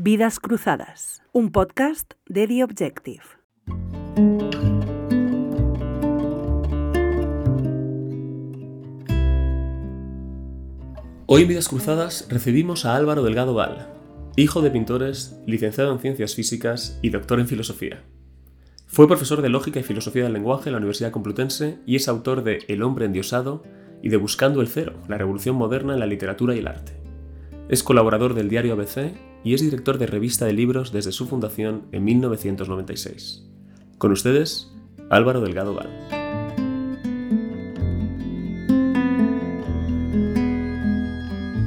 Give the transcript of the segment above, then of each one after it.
Vidas Cruzadas, un podcast de The Objective. Hoy en Vidas Cruzadas recibimos a Álvaro Delgado Val, hijo de pintores, licenciado en Ciencias Físicas y doctor en Filosofía. Fue profesor de Lógica y Filosofía del Lenguaje en la Universidad Complutense y es autor de El hombre endiosado y de Buscando el Cero, la revolución moderna en la literatura y el arte. Es colaborador del diario ABC y es director de revista de libros desde su fundación en 1996. Con ustedes, Álvaro Delgado Val.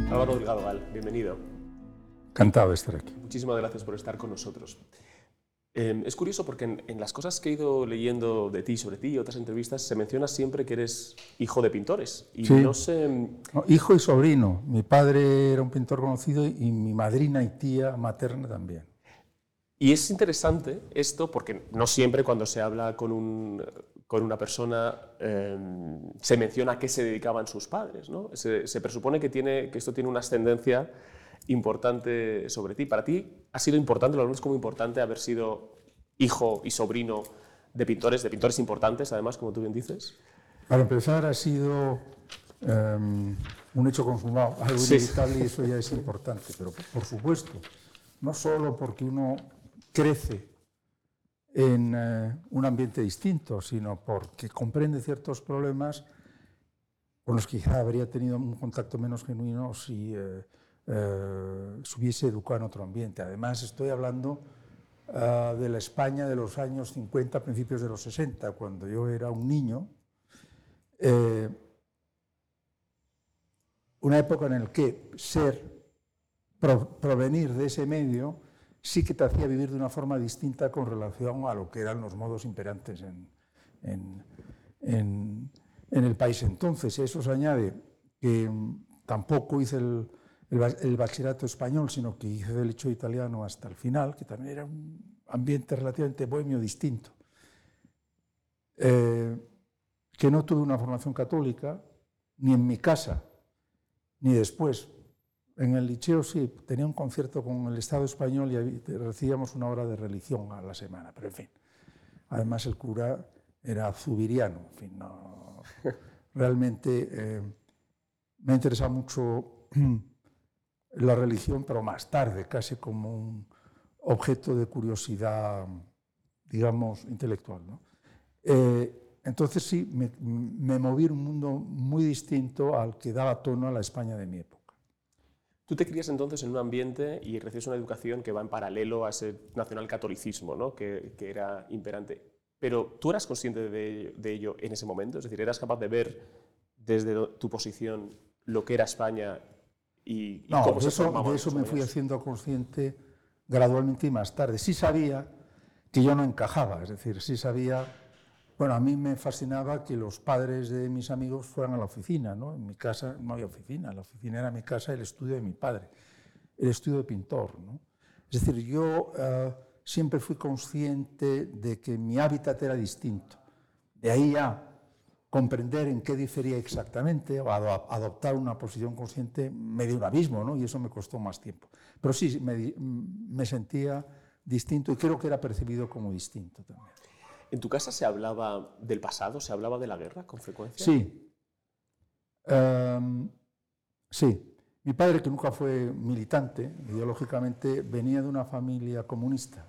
Álvaro Delgado Val, bienvenido. Encantado de estar aquí. Muchísimas gracias por estar con nosotros. Eh, es curioso porque en, en, las cosas que he ido leyendo de ti, sobre ti y otras entrevistas, se menciona siempre que eres hijo de pintores. Y Sí. no sé. No, hijo y sobrino. Mi padre era un pintor conocido y mi madrina y tía materna también. Y es interesante esto porque no siempre cuando se habla con, un, con una persona eh, se menciona a qué se dedicaban sus padres. ¿no? Se, se presupone que, tiene, que esto tiene una ascendencia importante sobre ti. Para ti ha sido importante, lo ves como importante haber sido hijo y sobrino de pintores, de pintores importantes, además, como tú bien dices. Para empezar, ha sido em, un hecho consumado, algo Sí. inevitable y eso ya es importante. Pero, por supuesto, no solo porque uno crece en eh, un ambiente distinto, sino porque comprende ciertos problemas con los que quizá habría tenido un contacto menos genuino si eh, eh, se hubiese educado en otro ambiente. Además, estoy hablando ah, de la España de los años 50, principios de los 60, cuando yo era un niño. Eh, una época en la que ser, pro- provenir de ese medio, sí que te hacía vivir de una forma distinta con relación a lo que eran los modos imperantes en, en- el país entonces. Eso se añade que tampoco hice el, el el bachillerato español, sino que hice derecho italiano hasta el final, que también era un ambiente relativamente bohemio distinto. Eh, que no tuve una formación católica, ni en mi casa, ni después. En el liceo sí, tenía un concierto con el Estado español y recibíamos una hora de religión a la semana, pero en fin. Además el cura era zubiriano, en fin, no, realmente eh, me ha interesado mucho la religión, pero más tarde, casi como un objeto de curiosidad, digamos, intelectual. Eh, entonces sí, me, moví en un mundo muy distinto al que daba tono a la España de mi época. Tú te crías entonces en un ambiente y recibes una educación que va en paralelo a ese nacionalcatolicismo ¿no? que, que era imperante. Pero tú eras consciente de, ello en ese momento, es decir, eras capaz de ver desde tu posición lo que era España y, y No, cómo de se eso, de eso me fui haciendo consciente gradualmente y más tarde. Sí sabía que yo no encajaba, es decir, sí sabía, bueno, a mí me fascinaba que los padres de mis amigos fueran a la oficina, ¿no? En mi casa no había oficina, la oficina era mi casa, el estudio de mi padre, el estudio de pintor, ¿no? Es decir, yo eh, siempre fui consciente de que mi hábitat era distinto. De ahí a comprender en qué difería exactamente o ado- adoptar una posición consciente me dio un abismo, ¿no? Y eso me costó más tiempo. Pero sí, me sentía distinto y creo que era percibido como distinto también. ¿En tu casa se hablaba del pasado, se hablaba de la guerra con frecuencia? Sí. Em, sí. Mi padre, que nunca fue militante, ideológicamente, venía de una familia comunista,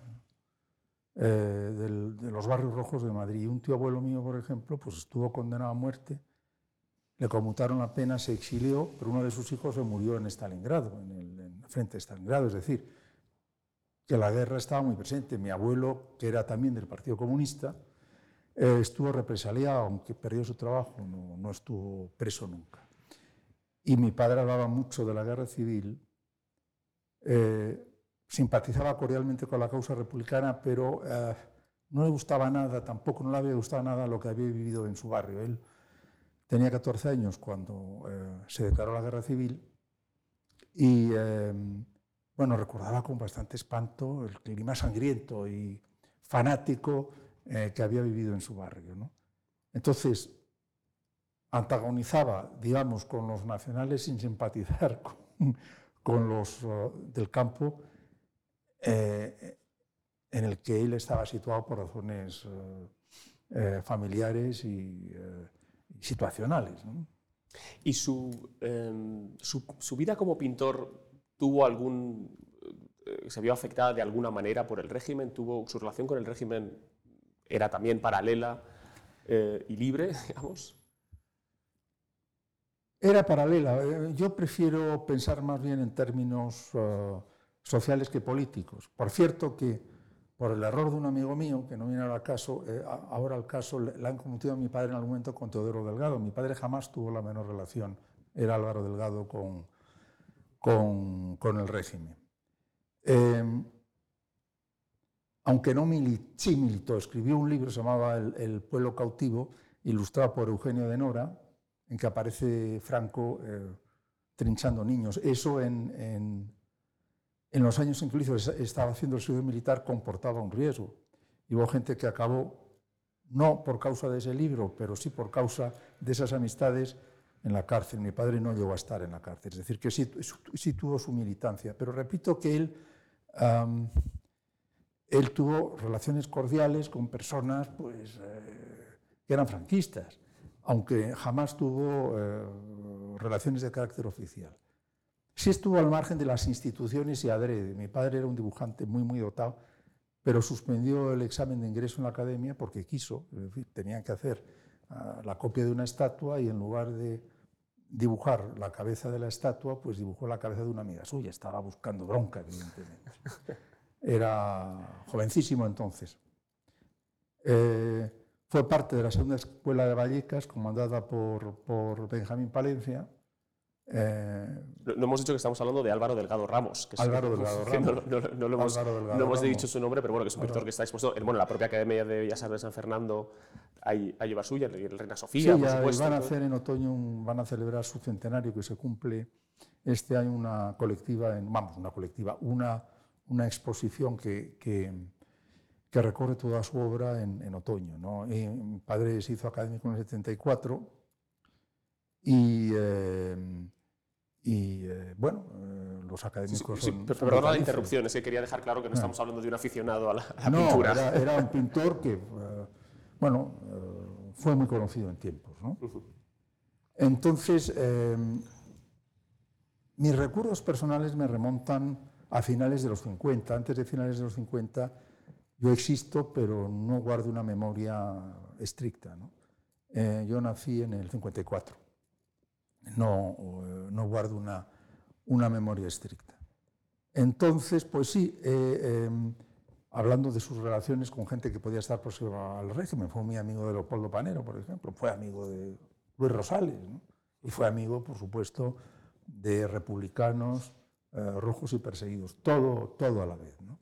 eh, de los barrios rojos de Madrid. Un tío abuelo mío, por ejemplo, pues estuvo condenado a muerte, le conmutaron la pena, se exilió, pero uno de sus hijos se murió en Stalingrado, en el, en el frente de Stalingrado. Es decir, que la guerra estaba muy presente. Mi abuelo, que era también del Partido Comunista, eh, estuvo represaliado, aunque perdió su trabajo, no, no estuvo preso nunca. Y mi padre hablaba mucho de la guerra civil, eh, simpatizaba cordialmente con la causa republicana, pero eh, no le gustaba nada, tampoco no le había gustado nada lo que había vivido en su barrio. Él tenía 14 años cuando eh, se declaró la guerra civil y, eh, bueno, recordaba con bastante espanto el clima sangriento y fanático eh, que había vivido en su barrio. ¿no? Entonces, antagonizaba, digamos, con los nacionales sin simpatizar con, los uh, del campo eh, en el que él estaba situado por razones eh, eh, familiares y, situacionales. ¿no? ¿Y su, em, su, su vida como pintor tuvo algún... se vio afectada de alguna manera por el régimen? ¿Tuvo su relación con el régimen era también paralela y libre, digamos? Era paralela. Yo prefiero pensar más bien en términos sociales que políticos. Por cierto que por el error de un amigo mío, que no viene ahora al caso, eh, ahora al caso, le, han confundido a mi padre en algún momento con Teodoro Delgado. Mi padre jamás tuvo la menor relación, era Álvaro Delgado, con, con, el régimen. Eh, aunque no militó, sí militó, escribió un libro, se llamaba El, pueblo cautivo, ilustrado por Eugenio de Nora, en que aparece Franco eh, trinchando niños. Eso en- en los años en que hizo, es- estaba haciendo el servicio militar, comportaba un riesgo. Y hubo gente que acabó, no por causa de ese libro, pero sí por causa de esas amistades, en la cárcel. Mi padre no llegó a estar en la cárcel, es decir, que sí, tuvo su militancia. Pero repito que él tuvo relaciones cordiales con personas pues, eh, que eran franquistas, aunque jamás tuvo eh, relaciones de carácter oficial. Sí estuvo al margen de las instituciones y adrede. Mi padre era un dibujante muy, muy dotado, pero suspendió el examen de ingreso en la academia porque quiso. Tenían que hacer ah, la copia de una estatua y en lugar de dibujar la cabeza de la estatua, pues dibujó la cabeza de una amiga suya. Estaba buscando bronca, evidentemente. Era jovencísimo entonces. Eh, fue parte de la segunda escuela de Vallecas, comandada por, por Benjamín Palencia. Eh, No, no hemos dicho que estamos hablando de Álvaro Delgado Ramos. Que es- Álvaro Delgado que no- Ramos. No, no- no lo hemos, Delgado hemos dicho su nombre, pero bueno, que es un pintor que está expuesto en bueno, la propia Academia de Bellas Artes de San Fernando hay, hay obra suya, Reina Sí, Sofía, por ya supuesto. van a hacer en otoño, un- van a celebrar su centenario que se cumple este año una colectiva, en, vamos, una colectiva, una, una exposición que, que, que recorre toda su obra en, en otoño. ¿no? Y mi padre se hizo académico en el 74 y, eh, y eh, bueno, eh, los académicos Sí, perdona la interrupción, es que quería dejar claro que no estamos hablando de un aficionado a la, a la no, pintura. Era, era un pintor que, eh, bueno, fue muy conocido en tiempos. ¿no? Entonces, mis recuerdos personales me remontan a finales de los 50. Antes de finales de los 50 yo existo, pero no guardo una memoria estricta. ¿no? Yo nací en el 54. No, eh, no guardo una, una memoria estricta. Entonces, pues sí, eh, eh, hablando de sus relaciones con gente que podía estar próxima al régimen, fue muy amigo de Leopoldo Panero, por ejemplo, fue amigo de Luis Rosales, y fue amigo, por supuesto, de republicanos eh, rojos y perseguidos, todo, todo a la vez. ¿no?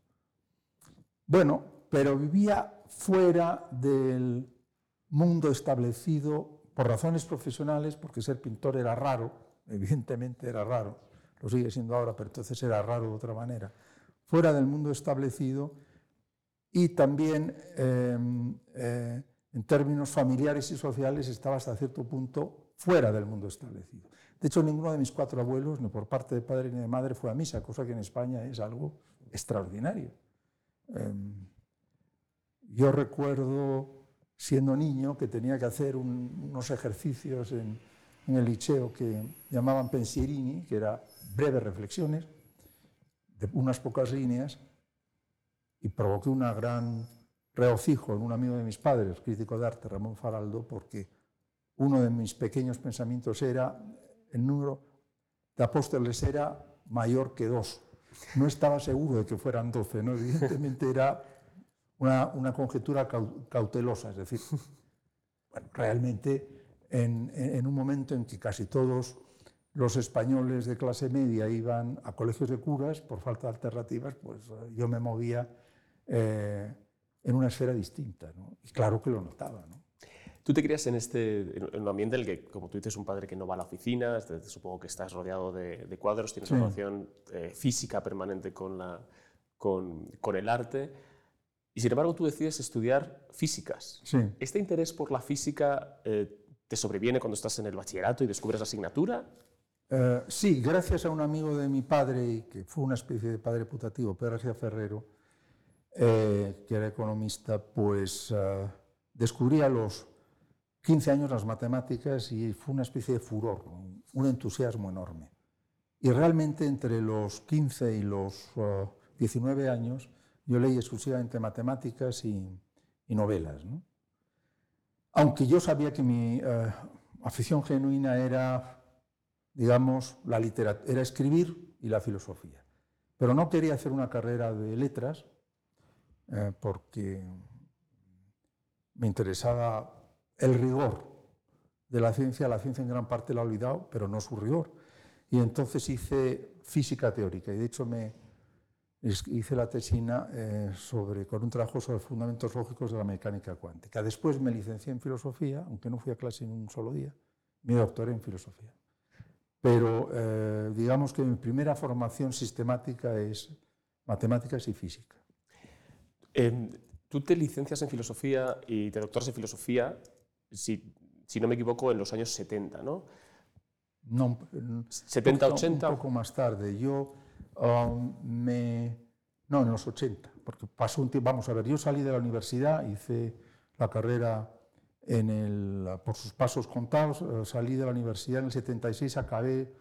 Bueno, pero vivía fuera del mundo establecido por razones profesionales, porque ser pintor era raro, evidentemente era raro, lo sigue siendo ahora, pero entonces era raro de otra manera, fuera del mundo establecido y también eh, eh, en términos familiares y sociales estaba hasta cierto punto fuera del mundo establecido. De hecho, ninguno de mis cuatro abuelos, ni por parte de padre ni de madre, fue a misa, cosa que en España es algo extraordinario. Eh, yo recuerdo, siendo niño, que tenía que hacer un- unos ejercicios en, el liceo que llamaban pensierini, que era breves reflexiones, de unas pocas líneas, y provoqué una gran regocijo en un amigo de mis padres, crítico de arte, Ramón Faraldo, porque uno de mis pequeños pensamientos era, el número de apóstoles era mayor que dos. No estaba seguro de que fueran doce, ¿no? evidentemente era una, una conjetura cau- cautelosa, es decir, bueno, realmente en, en- un momento en que casi todos los españoles de clase media iban a colegios de curas por falta de alternativas, pues eh, yo me movía eh, en una esfera distinta, ¿no? y claro que lo notaba. ¿no? Tú te crías en, este, en un ambiente en el que, como tú dices, un padre que no va a la oficina, supongo que estás rodeado de, de cuadros, tienes Sí. una relación eh, física permanente con, la, con, con el arte, y sin embargo tú decides estudiar físicas. Sí. ¿Este interés por la física eh, te sobreviene cuando estás en el bachillerato y descubres la asignatura? Eh, sí, gracias a un amigo de mi padre, que fue una especie de padre putativo, Pedro García Ferrero, eh, que era economista, pues eh, descubrí a los 15 años las matemáticas y fue una especie de furor, un entusiasmo enorme. Y realmente entre los 15 y los 19 años yo leí exclusivamente matemáticas y, novelas. Aunque yo sabía que mi afición genuina era digamos, la literatura, era escribir y la filosofía. Pero no quería hacer una carrera de letras eh, porque me interesaba el rigor de la ciencia. La ciencia en gran parte la he olvidado, pero no su rigor. Y entonces hice física teórica y de hecho me hice la tesina eh, sobre, con un trabajo sobre fundamentos lógicos de la mecánica cuántica. Después me licencié en filosofía, aunque no fui a clase en un solo día, me doctoré en filosofía pero eh, digamos que mi primera formación sistemática es matemáticas y física. Em, tú te licencias en filosofía y te doctoras en filosofía, si, si no me equivoco, en los años 70, ¿no? No, 70, 80. Un poco más tarde. Yo um. No, en los 80, porque pasó un tiempo. Vamos a ver, yo salí de la universidad, hice la carrera en el, por sus pasos contados, eh, salí de la universidad en el 76, acabé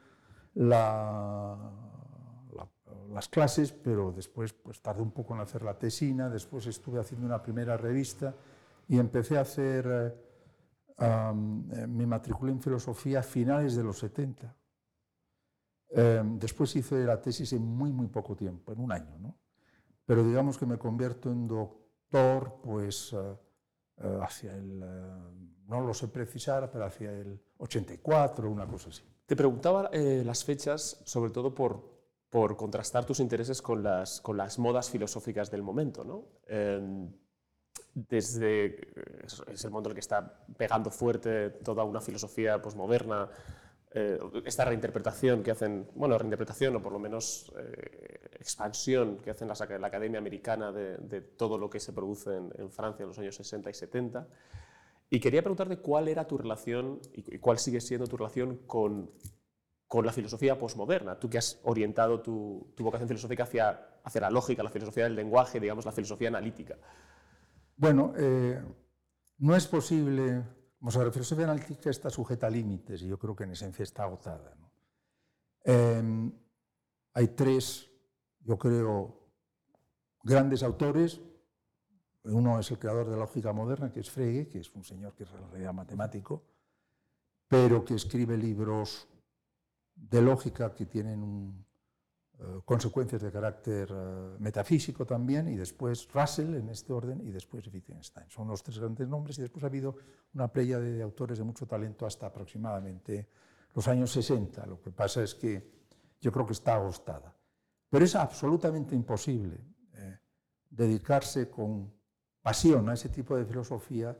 la, las clases, pero después pues, tardé un poco en hacer la tesina, después estuve haciendo una primera revista y empecé a hacer, eh, eh, me matriculé en filosofía a finales de los 70. Después hice la tesis en muy, muy poco tiempo, en un año, ¿no? Pero digamos que me convierto en doctor, pues eh, hacia el, eh, no lo sé precisar, pero hacia el 84, una cosa así. Te preguntaba eh, las fechas, sobre todo por, por contrastar tus intereses con las, con las modas filosóficas del momento. ¿no? Em, desde, es el momento en el que está pegando fuerte toda una filosofía posmoderna, eh, esta reinterpretación que hacen, bueno, reinterpretación o por lo menos eh, expansión que hacen la, la Academia Americana de, todo lo que se produce en, Francia en los años 60 y 70. Y quería preguntarte cuál era tu relación y, cuál sigue siendo tu relación con, con la filosofía posmoderna. Tú que has orientado tu, tu, vocación filosófica hacia, hacia la lógica, la filosofía del lenguaje, digamos, la filosofía analítica. Bueno, eh, no es posible Ver, la filosofía analítica está sujeta a límites y yo creo que en esencia está agotada. Em, hay tres, yo creo, grandes autores. Uno es el creador de la lógica moderna, que es Frege, que es un señor que es en realidad matemático, pero que escribe libros de lógica que tienen un, consecuencias de carácter eh, metafísico también, y después Russell en este orden, y después Wittgenstein. Son los tres grandes nombres, y después ha habido una playa de autores de mucho talento hasta aproximadamente los años 60. Lo que pasa es que yo creo que está agostada. Pero es absolutamente imposible eh, dedicarse con pasión a ese tipo de filosofía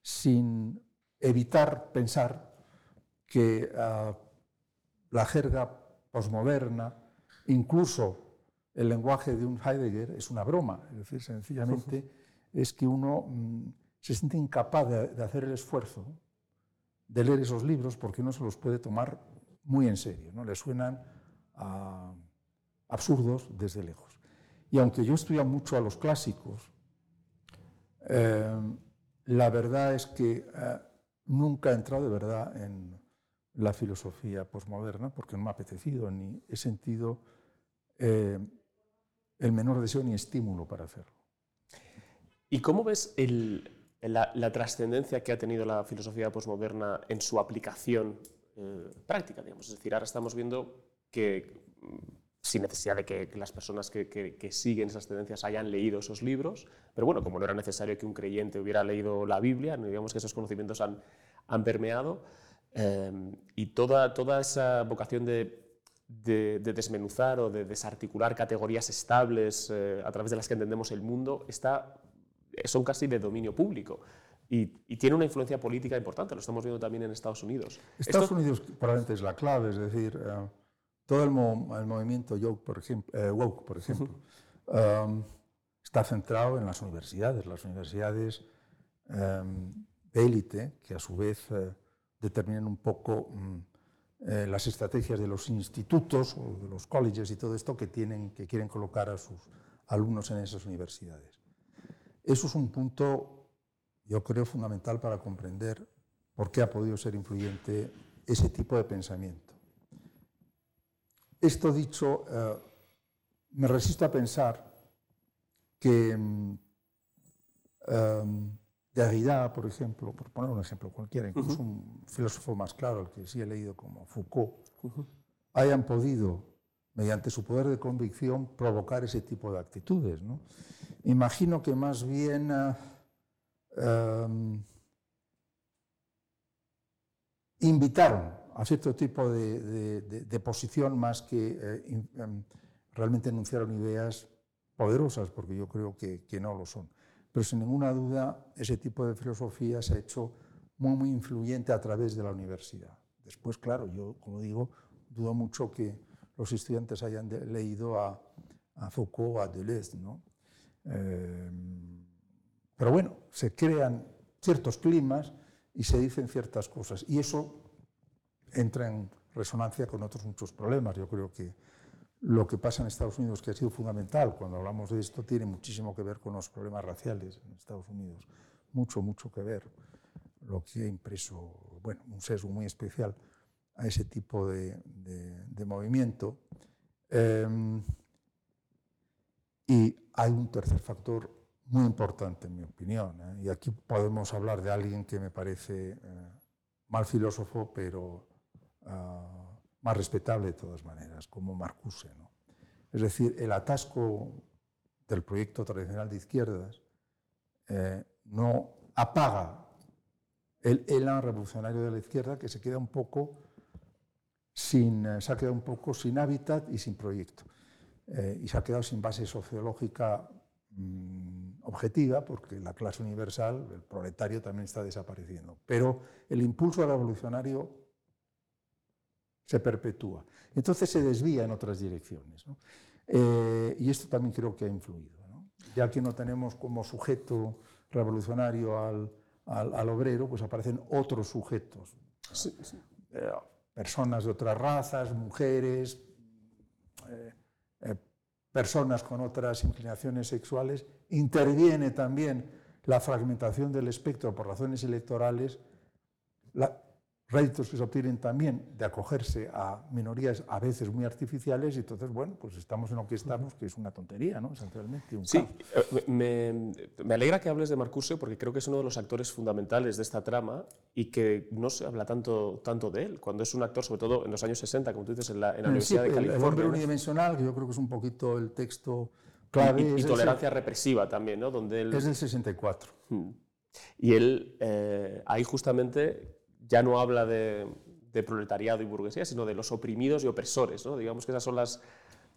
sin evitar pensar que ah, la jerga posmoderna, Incluso el lenguaje de un Heidegger es una broma, es decir, sencillamente es que uno mm, se siente incapaz de, hacer el esfuerzo de leer esos libros porque no se los puede tomar muy en serio, ¿no? le suenan absurdos desde lejos. Y aunque yo estudio mucho a los clásicos, eh, la verdad es que eh, nunca he entrado de verdad en la filosofía posmoderna porque no me ha apetecido ni he sentido eh, el menor deseo ni estímulo para hacerlo. ¿Y cómo ves la, trascendencia que ha tenido la filosofía posmoderna en su aplicación eh, práctica? Digamos? Es decir, ahora estamos viendo que, mm, sin necesidad de que, las personas que, siguen esas tendencias hayan leído esos libros, pero bueno, como no era necesario que un creyente hubiera leído la Biblia, digamos que esos conocimientos han, permeado, eh, y toda, toda esa vocación de de, desmenuzar o de desarticular categorías estables eh, a través de las que entendemos el mundo está, son casi de dominio público. Y, tiene una influencia política importante, lo estamos viendo también en Estados Unidos. Estados Unidos probablemente es la clave, es decir, eh, todo el, movimiento woke, por ejemplo, eh, woke, por ejemplo um, está centrado en las universidades, las universidades um, de élite, que a su vez determinan un poco... Mm, eh, las estrategias de los institutos o de los colleges y todo esto que, tienen, que quieren colocar a sus alumnos en esas universidades. Eso es un punto, yo creo, fundamental para comprender por qué ha podido ser influyente ese tipo de pensamiento. Esto dicho, eh, me resisto a pensar que mm, em, Derrida, por ejemplo, por poner un ejemplo cualquiera, incluso un filósofo más claro, el que sí he leído como Foucault, hayan podido, mediante su poder de convicción, provocar ese tipo de actitudes. ¿no? Imagino que más bien em, invitaron a cierto tipo de, posición más que eh, em, realmente enunciaron ideas poderosas, porque yo creo que no lo son pero sin ninguna duda ese tipo de filosofía se ha hecho muy, muy influyente a través de la universidad. Después, claro, yo, como digo, dudo mucho que los estudiantes hayan leído a, Foucault o a Deleuze, ¿no? Eh, pero bueno, se crean ciertos climas y se dicen ciertas cosas, y eso entra en resonancia con otros muchos problemas. Yo creo que lo que pasa en Estados Unidos, que ha sido fundamental cuando hablamos de esto, tiene muchísimo que ver con los problemas raciales en Estados Unidos. Mucho, mucho que ver. Lo que ha impreso, bueno, un sesgo muy especial a ese tipo de, movimiento. Em, y hay un tercer factor muy importante, en mi opinión. ¿eh? Y aquí podemos hablar de alguien que me parece eh, mal filósofo, pero ah, más respetable de todas maneras, como Marcuse. ¿no? Es decir, el atasco del proyecto tradicional de izquierdas eh, no apaga el elan revolucionario de la izquierda que se queda un poco sin, eh, se ha quedado un poco sin hábitat y sin proyecto. Eh, y se ha quedado sin base sociológica mm, objetiva, porque la clase universal, el proletario, también está desapareciendo. Pero el impulso revolucionario se perpetúa. Entonces se desvía en otras direcciones. Eh, y esto también creo que ha influido. Ya que no tenemos como sujeto revolucionario al, al, obrero, pues aparecen otros sujetos. Eh, personas de otras razas, mujeres, eh, personas con otras inclinaciones sexuales. Interviene también la fragmentación del espectro por razones electorales. La, réditos que se obtienen también de acogerse a minorías a veces muy artificiales y entonces, bueno, pues estamos en lo que estamos, que es una tontería, ¿no? Esencialmente. Un sí, eh, me, me, alegra que hables de Marcuse porque creo que es uno de los actores fundamentales de esta trama y que no se habla tanto, tanto de él, cuando es un actor, sobre todo en los años 60, como tú dices, en la, en la Universidad de California. El hombre unidimensional, que yo creo que es un poquito el texto clave. Y, tolerancia represiva también, ¿no? Donde él... Es del 64. Hmm. Y él, eh, ahí justamente ya no habla de, proletariado y burguesía, sino de los oprimidos y opresores. ¿no? Digamos que esas son las...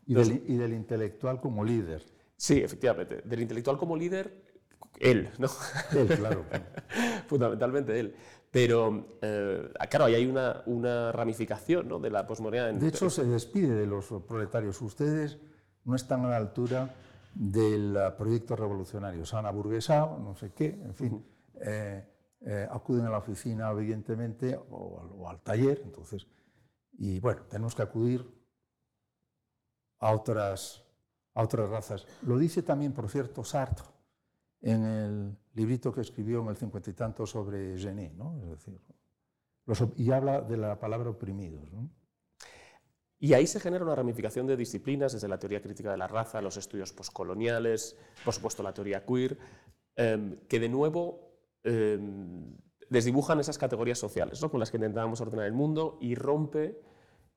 Y, del, intelectual como líder. Sí, efectivamente. Del intelectual como líder, él, ¿no? Él, claro. Fundamentalmente él. Pero, eh, claro, ahí hay una, una ramificación ¿no? de la posmodernidad. De hecho, se despide de los proletarios. Ustedes no están a la altura del proyecto revolucionario. Se han aburguesado, no sé qué, en fin. Eh, acuden a la oficina, evidentemente, o al, taller, entonces, y bueno, tenemos que acudir a otras, a otras razas. Lo dice también, por cierto, Sartre en el librito que escribió en el cincuenta y tanto sobre Genet, ¿no? Es decir, y habla de la palabra oprimidos. Y ahí se genera una ramificación de disciplinas, desde la teoría crítica de la raza, los estudios postcoloniales, por supuesto la teoría queer, em, que de nuevo Em, desdibujan esas categorías sociales ¿no? con las que intentábamos ordenar el mundo y rompe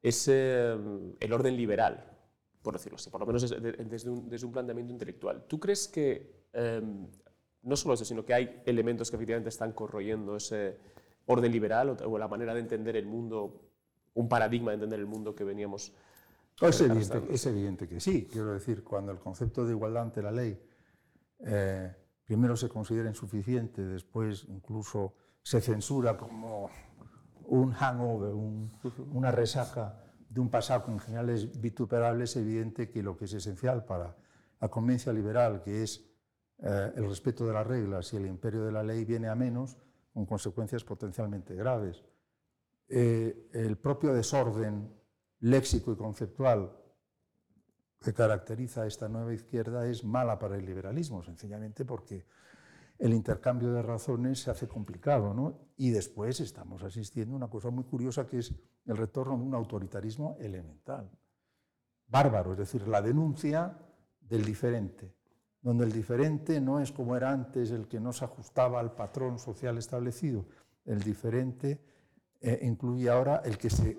ese, em, el orden liberal, por decirlo así, por lo menos desde, un, planteamiento intelectual. ¿Tú crees que em, no solo eso, sino que hay elementos que efectivamente están corroyendo ese orden liberal o, la manera de entender el mundo, un paradigma de entender el mundo que veníamos... Es evidente, es evidente que sí. Quiero decir, cuando el concepto de igualdad ante la ley eh, primero se considera insuficiente, después incluso se censura como un hangover, una resaca de un pasado que en general es vituperable, es evidente que lo que es esencial para la conveniencia liberal, que es eh, el respeto de las reglas y el imperio de la ley, viene a menos con consecuencias potencialmente graves. eh, el propio desorden léxico y conceptual que caracteriza a esta nueva izquierda es mala para el liberalismo, sencillamente porque el intercambio de razones se hace complicado, ¿no? Y después estamos asistiendo a una cosa muy curiosa que es el retorno de un autoritarismo elemental, bárbaro, es decir, la denuncia del diferente, donde el diferente no es como era antes el que no se ajustaba al patrón social establecido, el diferente eh, incluye ahora el que se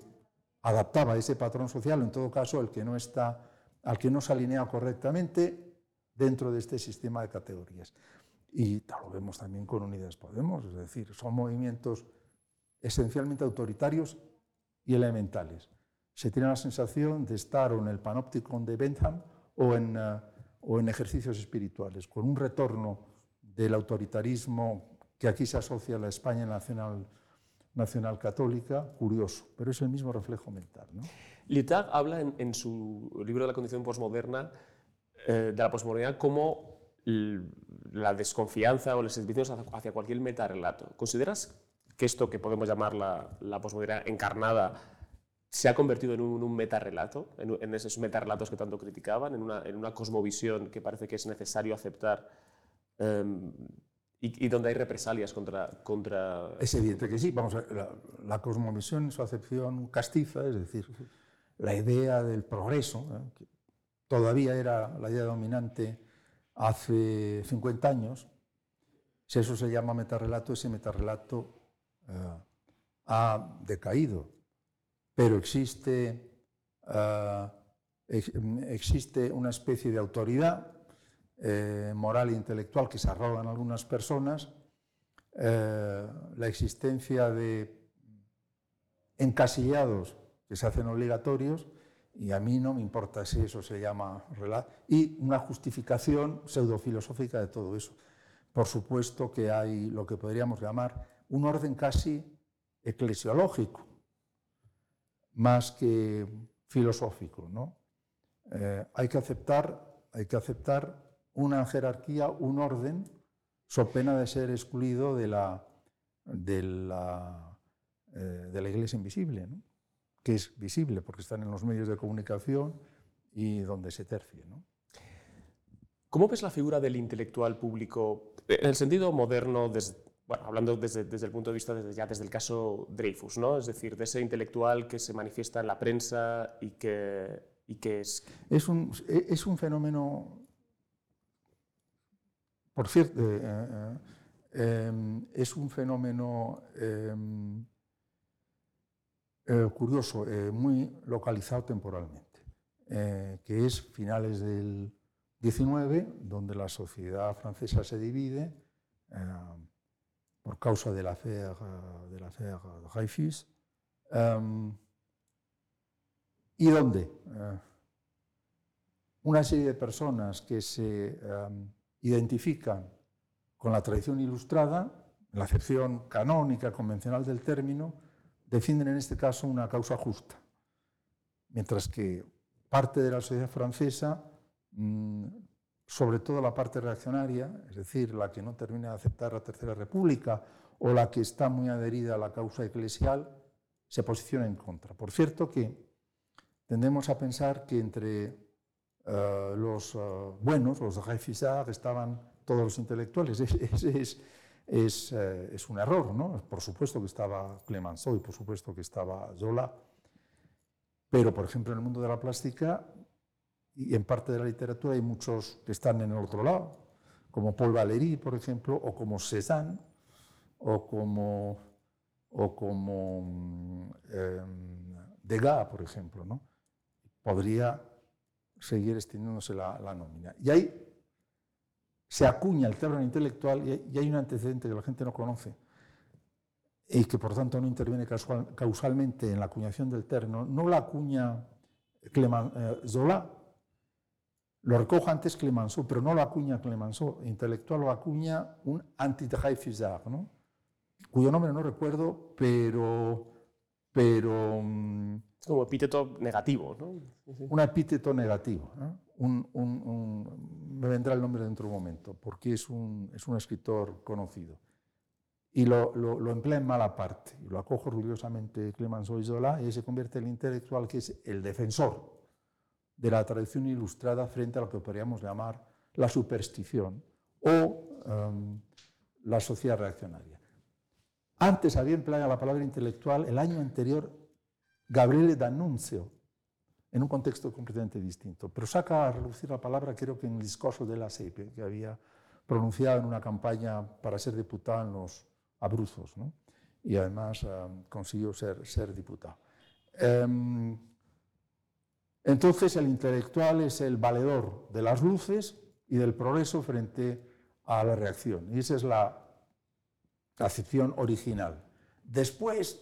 adaptaba a ese patrón social, en todo caso el que no está, al que no se alinea correctamente dentro de este sistema de categorías. Y lo vemos también con Unidas Podemos, es decir, son movimientos esencialmente autoritarios y elementales. Se tiene la sensación de estar en el panóptico de Bentham o en, eh, o en ejercicios espirituales, con un retorno del autoritarismo que aquí se asocia a la España nacional, nacional católica, curioso, pero es el mismo reflejo mental. ¿no? Habla en, su libro de la condición posmoderna eh, de la posmodernidad como la desconfianza o los servicios hacia cualquier metarrelato. ¿Consideras que esto que podemos llamar la, la posmodernidad encarnada se ha convertido en un, un metarrelato, en, esos metarrelatos que tanto criticaban, en una, en una, cosmovisión que parece que es necesario aceptar em, y, donde hay represalias contra, contra... Es evidente que sí, vamos a, la, la cosmovisión en su acepción castiza, es decir, la idea del progreso, ¿eh? que todavía era la idea dominante hace 50 años, si eso se llama metarrelato, ese metarrelato uh, ha decaído, pero existe, ex existe una especie de autoridad eh, moral e intelectual que se arrogan algunas personas, eh, la existencia de encasillados que se hacen obligatorios, y a mí no me importa si eso se llama relato, y una justificación pseudofilosófica de todo eso. Por supuesto que hay lo que podríamos llamar un orden casi eclesiológico, más que filosófico. ¿no? Eh, hay, que aceptar, hay que aceptar una jerarquía, un orden, so pena de ser excluido de la, de la, eh, de la iglesia invisible. ¿no? Que es visible porque están en los medios de comunicación y donde se tercie. ¿no? ¿Cómo ves la figura del intelectual público en el sentido moderno, bueno, hablando desde, el punto de vista desde, ya desde el caso Dreyfus, ¿no? es decir, de ese intelectual que se manifiesta en la prensa y que, y que es... Es un, es un fenómeno, por cierto, eh, eh, eh, es un fenómeno eh, curioso, eh, muy localizado temporalmente, eh, que es finales del 19, donde la sociedad francesa se divide por causa de la de la y donde una serie de personas que se identifican con la tradición ilustrada, la acepción canónica, convencional del término, defienden en este caso una causa justa, mientras que parte de la sociedad francesa, mm, sobre todo la parte reaccionaria, es decir, la que no termina de aceptar la Tercera República o la que está muy adherida a la causa eclesial, se posiciona en contra. Por cierto que tendemos a pensar que entre uh, los uh, buenos, los de estaban todos los intelectuales. Ese es, es, eh, es, un error, ¿no? Por supuesto que estaba Clemenceau y por supuesto que estaba Zola, pero por ejemplo en el mundo de la plástica y en parte de la literatura hay muchos que están en el otro lado, como Paul Valéry, por ejemplo, o como Cézanne, o como, o como eh, Degas, por ejemplo, ¿no? Podría seguir extendiéndose la, la nómina. Y hay se acuña el término intelectual y hay un antecedente que la gente no conoce y que por tanto no interviene causalmente en la acuñación del término, no la acuña eh, Zola, lo recoge antes Clemenceau, pero no lo acuña Clemenceau, intelectual lo acuña un anti ¿no? cuyo nombre no recuerdo, pero... pero mm, como epíteto negativo, ¿no? Un epíteto negativo. ¿no? Me vendrá el nombre dentro de un momento, porque es un, es un escritor conocido. y lo, lo, emplea en mala parte. Y lo acoge orgullosamente Clemenceau Isola y se convierte en el intelectual que es el defensor de la tradición ilustrada frente a lo que podríamos llamar la superstición o em, la sociedad reaccionaria. Antes había empleado la palabra intelectual el año anterior Gabriele D'Annunzio, en un contexto completamente distinto, pero saca a relucir la palabra creo que en el discurso de la SEIPE, que había pronunciado en una campaña para ser diputado en los Abruzos, ¿no? y además em, consiguió ser, ser. Em, entonces el intelectual es el valedor de las luces y del progreso frente a la reacción. Y esa es la acepción original. Después,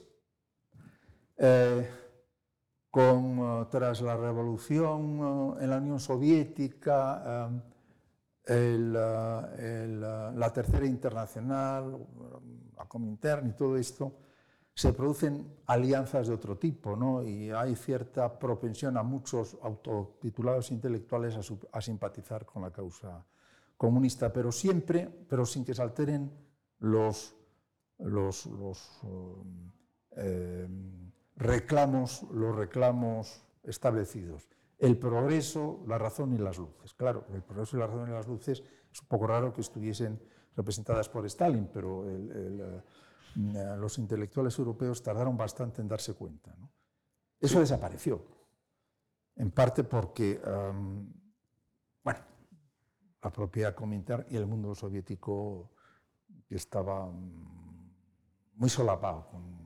eh, con, eh, tras la revolución eh, en la Unión Soviética, la Tercera Internacional, la Comintern y todo esto, se producen alianzas de otro tipo, ¿no? y hay cierta propensión a muchos autotitulados intelectuales a, simpatizar con la causa comunista, pero siempre, pero sin que se alteren los, los, eh, reclamos, los reclamos establecidos. El progreso, la razón y las luces. Claro, el progreso y la razón y las luces es un poco raro que estuviesen representadas por Stalin, pero el eh, los intelectuales europeos tardaron bastante en darse cuenta. Eso desapareció, en parte porque, bueno, la propia Comintern y el mundo soviético estaba mm, muy solapado con,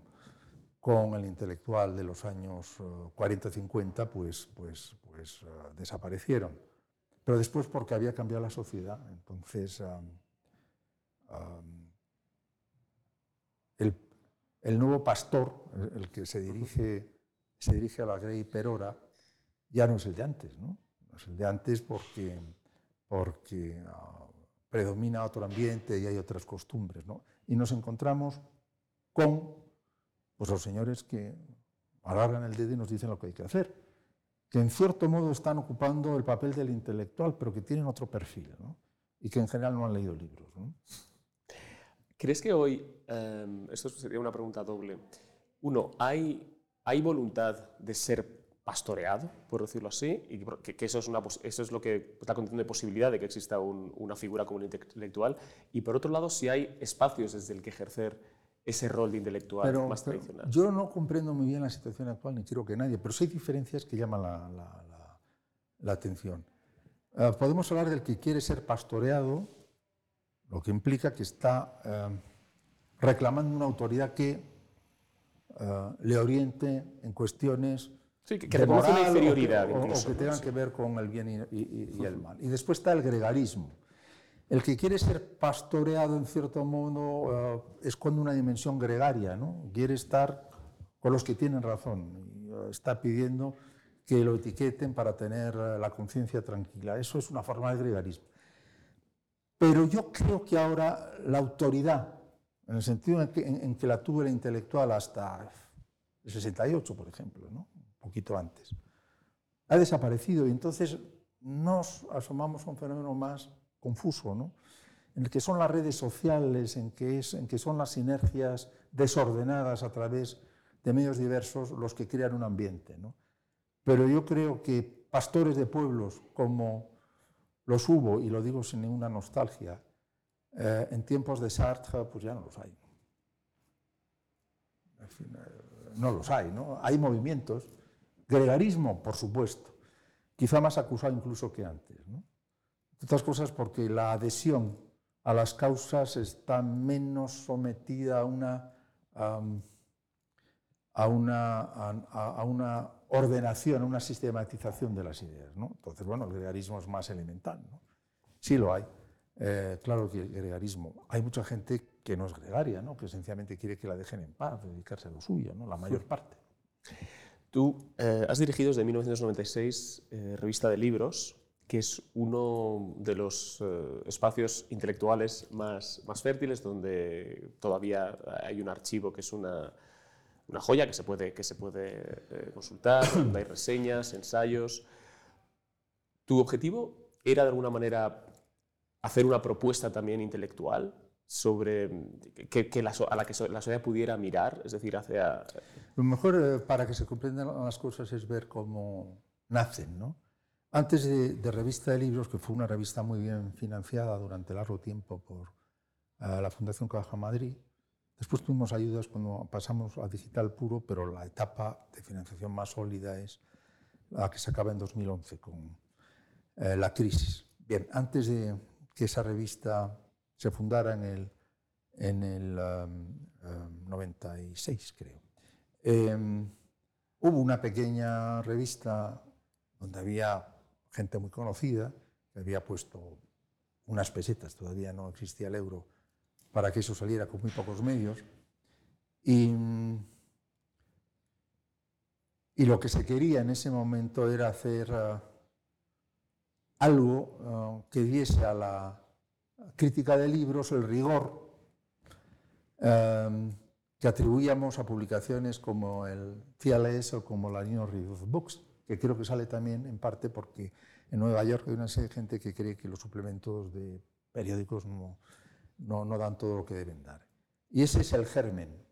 con, el intelectual de los años 40-50, eh, pues, pues, pues eh, desaparecieron. Pero después porque había cambiado la sociedad, entonces el, nuevo pastor, el, que se dirige, se dirige a la Grey Perora, ya no es el de antes, ¿no? No es el de antes porque, porque ah, predomina otro ambiente y hay otras costumbres, ¿no? Y nos encontramos con pues, los señores que alargan el dedo y nos dicen lo que hay que hacer, que en cierto modo están ocupando el papel del intelectual, pero que tienen otro perfil, ¿no? y que en general no han leído libros. ¿Crees que hoy, em, esto sería una pregunta doble, uno, ¿hay, hay voluntad de ser pastoreado, por decirlo así, y que, eso, es una, eso es lo que está condición de posibilidad de que exista una figura como un intelectual, y por otro lado, si hay espacios desde el que ejercer ese rol de intelectual más tradicional. Yo no comprendo muy bien la situación actual, ni quiero que nadie, pero sí hay diferencias que llaman la, atención. Eh, podemos hablar del que quiere ser pastoreado, lo que implica que está eh, reclamando una autoridad que eh, le oriente en cuestiones sí, que, de moral, una inferioridad o que, tengan que ver con el bien y, el mal. Y después está el gregarismo. El que quiere ser pastoreado en cierto modo eh, esconde una dimensión gregaria, ¿no? quiere estar con los que tienen razón y está pidiendo que lo etiqueten para tener la conciencia tranquila. Eso es una forma de gregarismo. Pero yo creo que ahora la autoridad, en el sentido en que, la tuvo el intelectual hasta el 68, por ejemplo, ¿no? un poquito antes, ha desaparecido y entonces nos asomamos a un fenómeno más confuso, ¿no? en el que son las redes sociales, en que, es, en que son las sinergias desordenadas a través de medios diversos los que crean un ambiente. ¿no? Pero yo creo que pastores de pueblos como los hubo, y lo digo sin ninguna nostalgia, eh, en tiempos de Sartre, pues ya no los hay. Eh, no los hay, ¿no? Hay movimientos. Gregarismo, por supuesto. Quizá más acusado incluso que antes, ¿no? Otras cosas porque la adhesión a las causas está menos sometida a una, a una, a una ordenación, una sistematización de las ideas. ¿no? Entonces, bueno, el gregarismo es más elemental. ¿no? Sí lo hay. Eh, claro que el gregarismo. Hay mucha gente que no es gregaria, ¿no? que sencillamente quiere que la dejen en paz, dedicarse a lo suyo, ¿no? la mayor parte. Tú eh, has dirigido desde 1996 eh, Revista de Libros, que es uno de los espacios intelectuales más, más fértiles, donde todavía hay un archivo que es una, una joya que se puede, que se puede eh, consultar, donde hay reseñas, ensayos. ¿Tu objetivo era de alguna manera hacer una propuesta también intelectual sobre que, que la, a la que la sociedad pudiera mirar, es decir, hacia... Lo mejor eh, para que se comprendan las cosas es ver cómo nacen, ¿no? Antes de, de, Revista de Libros, que fue una revista muy bien financiada durante largo tiempo por uh, la Fundación Caja Madrid, después tuvimos ayudas cuando pasamos a digital puro, pero la etapa de financiación más sólida es la que se acaba en 2011 con uh, la crisis. Bien, antes de que esa revista se fundara en el, en el um, um, 96, creo. Eh, hubo una pequeña revista donde había gente muy conocida, que había puesto unas pesetas, todavía no existía el euro, para que eso saliera con muy pocos medios. Y, lo que se quería en ese momento era hacer uh, algo uh, que diese a la crítica de libros el rigor um, que atribuíamos a publicaciones como el CLS o como la New Review Books, que creo que sale también en parte porque en Nueva York hay una serie de gente que cree que los suplementos de periódicos no, no, no dan todo lo que deben dar. Y ese es el germen.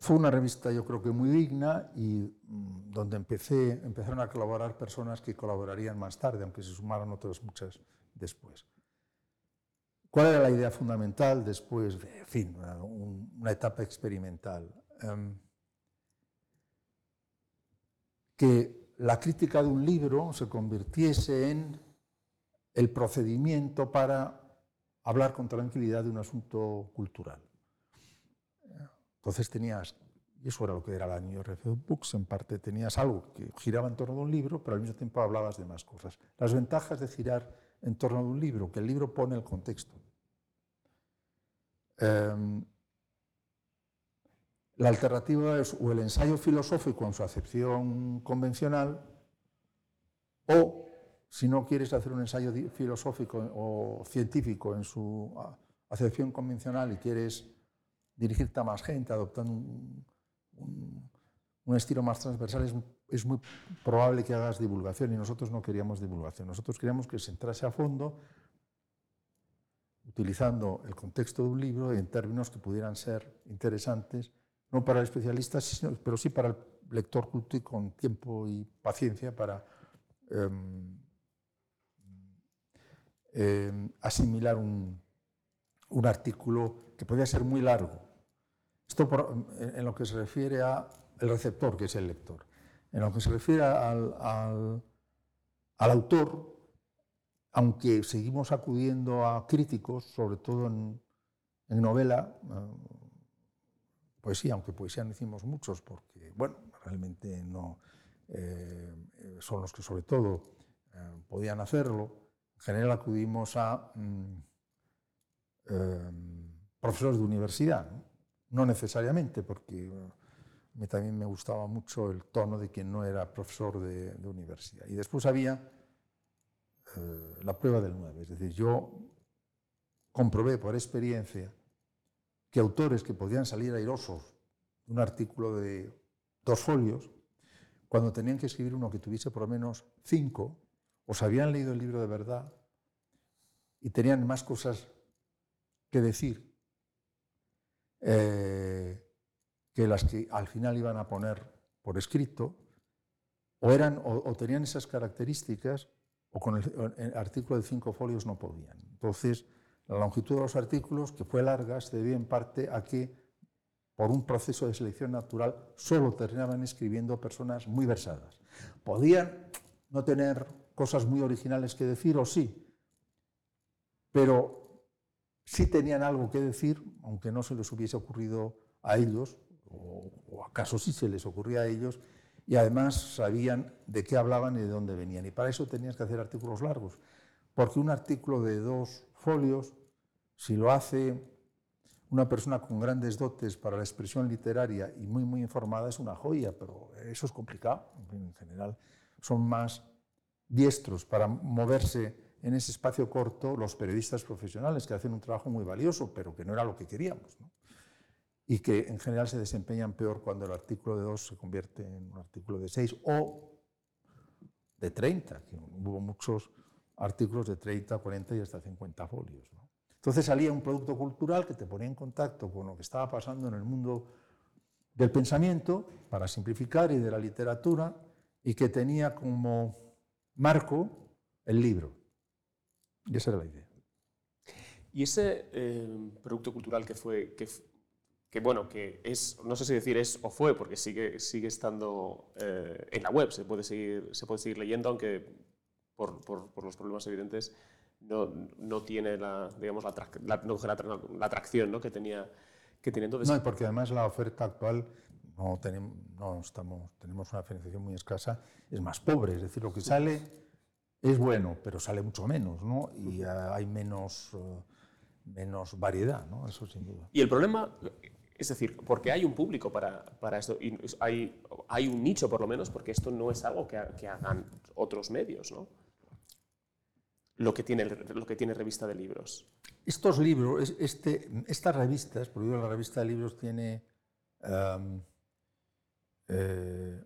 Fue una revista yo creo que muy digna y mm, donde empecé, empezaron a colaborar personas que colaborarían más tarde, aunque se sumaron otras muchas después. ¿Cuál era la idea fundamental después? En fin, una, etapa experimental. Que la crítica de un libro se convirtiese en el procedimiento para hablar con tranquilidad de un asunto cultural. Entonces tenías, y eso era lo que era la New York Books, en parte tenías algo que giraba en torno de un libro, pero al mismo tiempo hablabas de más cosas. Las ventajas de girar en torno de un libro, que el libro pone el contexto. Eh, la alternativa es o el ensayo filosófico en su acepción convencional, o si no quieres hacer un ensayo filosófico o científico en su acepción convencional y quieres dirigirte a más gente adoptando un, un, un estilo más transversal, es, es, muy probable que hagas divulgación y nosotros no queríamos divulgación. Nosotros queríamos que se entrase a fondo utilizando el contexto de un libro en términos que pudieran ser interesantes no para el especialista, pero sí para el lector culto y con tiempo y paciencia para eh, eh, asimilar un, artículo que podía ser muy largo. Esto en, lo que se refiere al receptor, que es el lector. En lo que se refiere al, al, al autor, aunque seguimos acudiendo a críticos, sobre todo en, en novela, eh, poesía, aunque poesía no hicimos muchos, porque, bueno, realmente no eh, son los que sobre todo eh, podían hacerlo. En general acudimos a mm, eh, profesores de universidad, ¿no? necesariamente, porque también me gustaba mucho el tono de quien no era profesor de, de universidad. Y después había la prueba del 9, es decir, yo comprobé por experiencia que autores que podían salir airosos de un artículo de dos folios, cuando tenían que escribir uno que tuviese por lo menos cinco, o se habían leído el libro de verdad y tenían más cosas que decir eh, que las que al final iban a poner por escrito, o, eran, o, o tenían esas características, o con el, el artículo de cinco folios no podían. Entonces, la longitud de los artículos, que fue larga, se debió en parte a que, por un proceso de selección natural, solo terminaban escribiendo personas muy versadas. Podían no tener cosas muy originales que decir, o sí, pero sí tenían algo que decir, aunque no se les hubiese ocurrido a ellos, o acaso sí se les ocurría a ellos, y además sabían de qué hablaban y de dónde venían. Y para eso tenías que hacer artículos largos, porque un artículo de dos folios si lo hace una persona con grandes dotes para la expresión literaria y muy, muy informada, es una joya, pero eso es complicado. En general, son más diestros para moverse en ese espacio corto los periodistas profesionales que hacen un trabajo muy valioso, pero que no era lo que queríamos. Y que en general se desempeñan peor cuando el artículo de 2 se convierte en un artículo de 6 o de 30, que hubo muchos artículos de 30, 40 y hasta 50 folios. Entonces salía un producto cultural que te ponía en contacto con lo que estaba pasando en el mundo del pensamiento, para simplificar, y de la literatura, y que tenía como marco el libro. Y esa era la idea. Y ese eh, producto cultural que fue, que, que, bueno, que es, no sé si decir es o fue, porque sigue, sigue estando eh, en la web, se puede seguir, se puede seguir leyendo, aunque por, por, por los problemas evidentes no, no, tiene la, digamos, la, la, la, la atracción ¿no? que tenía que tenía entonces. No, porque además la oferta actual no tenemos, no estamos, tenemos una financiación muy escasa, es más pobre, es decir, lo que sale es bueno, pero sale mucho menos, ¿no? Y hay menos, uh, menos variedad, ¿no? Eso sin duda. Y el problema, es decir, porque hay un público para, para esto, y hay, hay un nicho por lo menos, porque esto no es algo que, que hagan otros medios, ¿no? Lo que, tiene, lo que tiene revista de libros. Estos libros, este, estas revistas, por ejemplo, la revista de libros tiene um, eh,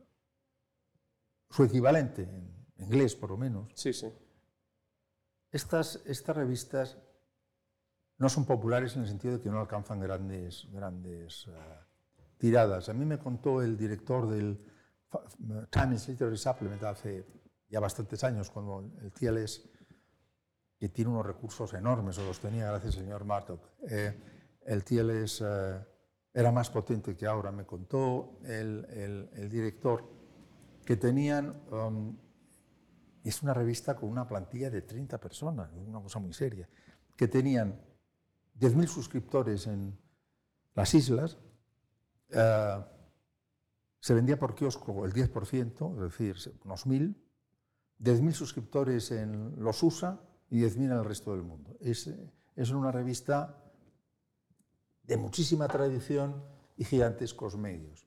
su equivalente en inglés, por lo menos. Sí, sí. Estas, estas revistas no son populares en el sentido de que no alcanzan grandes, grandes uh, tiradas. A mí me contó el director del Times Literary Supplement hace ya bastantes años, cuando el TLS que tiene unos recursos enormes, o los tenía gracias señor Martok. Eh, el TLS eh, era más potente que ahora, me contó el, director, que tenían, um, es una revista con una plantilla de 30 personas, una cosa muy seria, que tenían 10.000 suscriptores en las islas, uh, se vendía por kiosco el 10%, es decir, unos 1.000, 10.000 suscriptores en los USA, y 10.000 en el resto del mundo. Es, es una revista de muchísima tradición y gigantescos medios.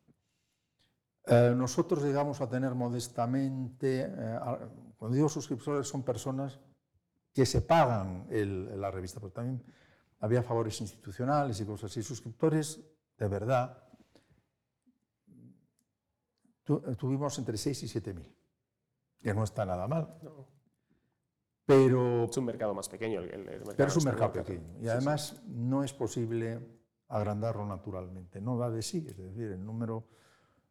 Eh, nosotros llegamos a tener modestamente, eh, cuando digo suscriptores son personas que se pagan la revista, pero también había favores institucionales y cosas así. Suscriptores de verdad tu, tuvimos entre 6 y 7 mil, que no está nada mal. Pero, es un mercado más pequeño. El, el mercado pero es un mercado pequeño. Y además no es posible agrandarlo naturalmente. No va de sí. Es decir, el número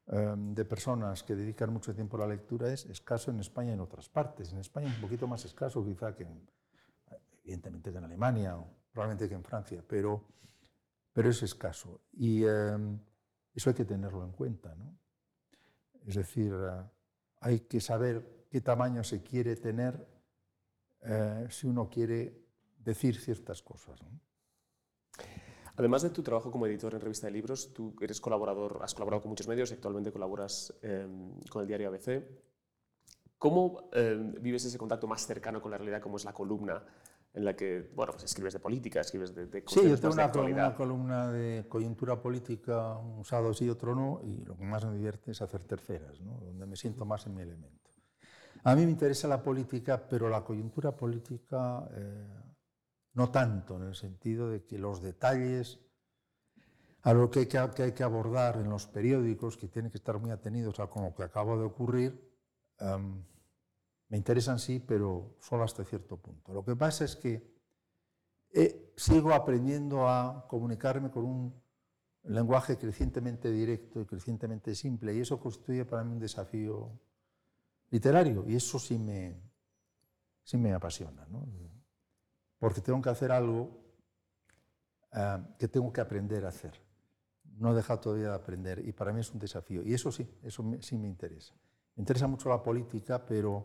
um, de personas que dedican mucho tiempo a la lectura es escaso en España y en otras partes. En España un poquito más escaso quizá que en, evidentemente que en Alemania o probablemente que en Francia, pero, pero es escaso. Y um, eso hay que tenerlo en cuenta. ¿no? Es decir, uh, hay que saber qué tamaño se quiere tener eh, si uno quiere decir ciertas cosas. ¿no? Además de tu trabajo como editor en revista de libros, tú eres colaborador, has colaborado con muchos medios y actualmente colaboras eh, con el diario ABC. ¿Cómo eh, vives ese contacto más cercano con la realidad, como es la columna en la que, bueno, pues escribes de política, escribes de, de Sí, yo tengo una, una, columna de coyuntura política, un sábado sí, otro no, y lo que más me divierte es hacer terceras, ¿no? donde me siento más en mi elemento. A mí me interesa la política, pero la coyuntura política eh, no tanto, en el sentido de que los detalles a lo que hay que, que abordar en los periódicos, que tienen que estar muy atenidos a como que acaba de ocurrir, um, me interesan sí, pero solo hasta cierto punto. Lo que pasa es que eh, sigo aprendiendo a comunicarme con un lenguaje crecientemente directo y crecientemente simple, y eso constituye para mí un desafío literario, y eso sí me, sí me apasiona, ¿no? porque tengo que hacer algo uh, que tengo que aprender a hacer. No he todavía de aprender, y para mí es un desafío, y eso sí, eso sí me interesa. Me interesa mucho la política, pero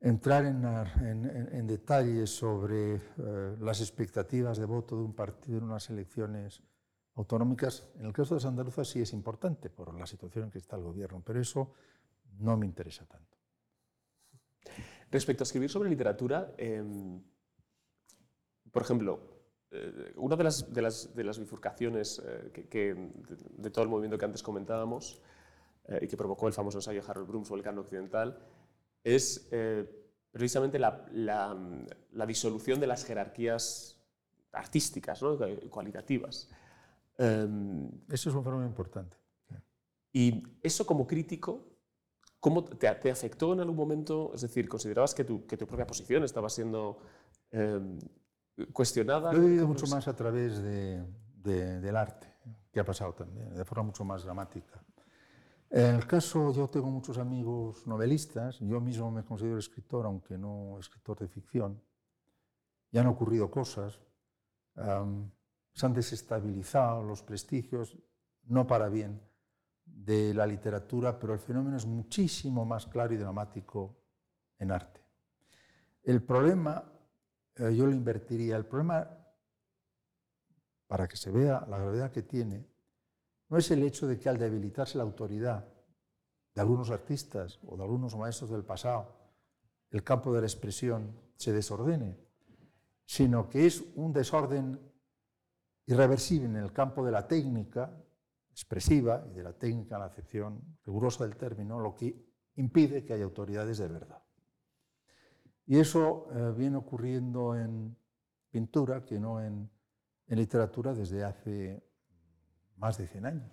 entrar en, en, en, detalles sobre uh, las expectativas de voto de un partido en unas elecciones autonómicas, en el caso de las andaluzas sí es importante por la situación en que está el gobierno, pero eso no me interesa tanto. Respecto a escribir sobre literatura, eh, por ejemplo, eh, una de las, de las, de las bifurcaciones eh, que, que de, de, todo el movimiento que antes comentábamos eh, y que provocó el famoso ensayo de Harold Bloom sobre el canon occidental es eh, precisamente la, la, la, disolución de las jerarquías artísticas, ¿no? cualitativas. Um, eso es un fenómeno importante. Y eso como crítico, ¿Cómo te, te, afectó en algún momento? Es decir, ¿considerabas que tu, que tu propia posición estaba siendo eh, cuestionada? Lo he vivido mucho más a través de, de, del arte, que ha pasado también, de forma mucho más dramática. En el caso, yo tengo muchos amigos novelistas, yo mismo me considero escritor, aunque no escritor de ficción. Ya han ocurrido cosas, um, se han desestabilizado los prestigios, no para bien, de la literatura, pero el fenómeno es muchísimo más claro y dramático en arte. El problema, eh, yo lo invertiría, el problema, para que se vea la gravedad que tiene, no es el hecho de que al debilitarse la autoridad de algunos artistas o de algunos maestros del pasado, el campo de la expresión se desordene, sino que es un desorden irreversible en el campo de la técnica expresiva y de la técnica en la acepción rigurosa del término, lo que impide que haya autoridades de verdad. Y eso eh, viene ocurriendo en pintura que no en, en, literatura desde hace más de 100 años.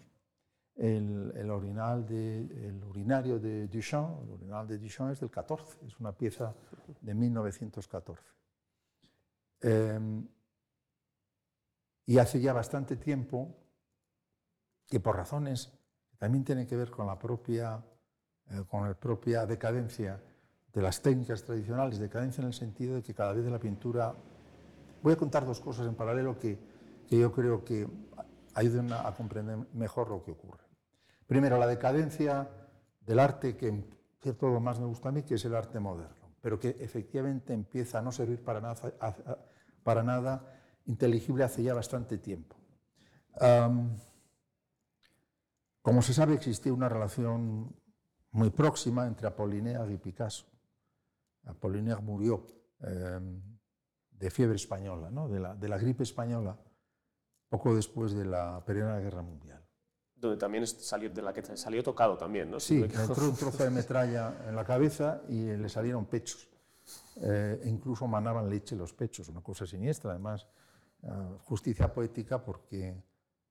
El, el, orinal de, el urinario de Duchamp, el urinal de Duchamp es del 14, es una pieza de 1914. Eh, y hace ya bastante tiempo que por razones que también tienen que ver con la propia, eh, con la propia decadencia de las técnicas tradicionales, decadencia en el sentido de que cada vez la pintura... Voy a contar dos cosas en paralelo que, yo creo que ayuden a, comprender mejor lo que ocurre. Primero, la decadencia del arte que en cierto lo más me gusta a mí, que es el arte moderno, pero que efectivamente empieza a no servir para nada inteligible hace ya bastante tiempo. Um, como se sabe, existía una relación muy próxima entre Apollinaire y Picasso. Apollinaire murió eh, de fiebre española, ¿no? de, la, de, la, gripe española, poco después de la Primera Guerra Mundial. Donde también salió, de la que salió tocado también, ¿no? Sí, entró un trozo de metralla en la cabeza y le salieron pechos. Eh, incluso manaban leche los pechos, una cosa siniestra. Además, uh, justicia poética porque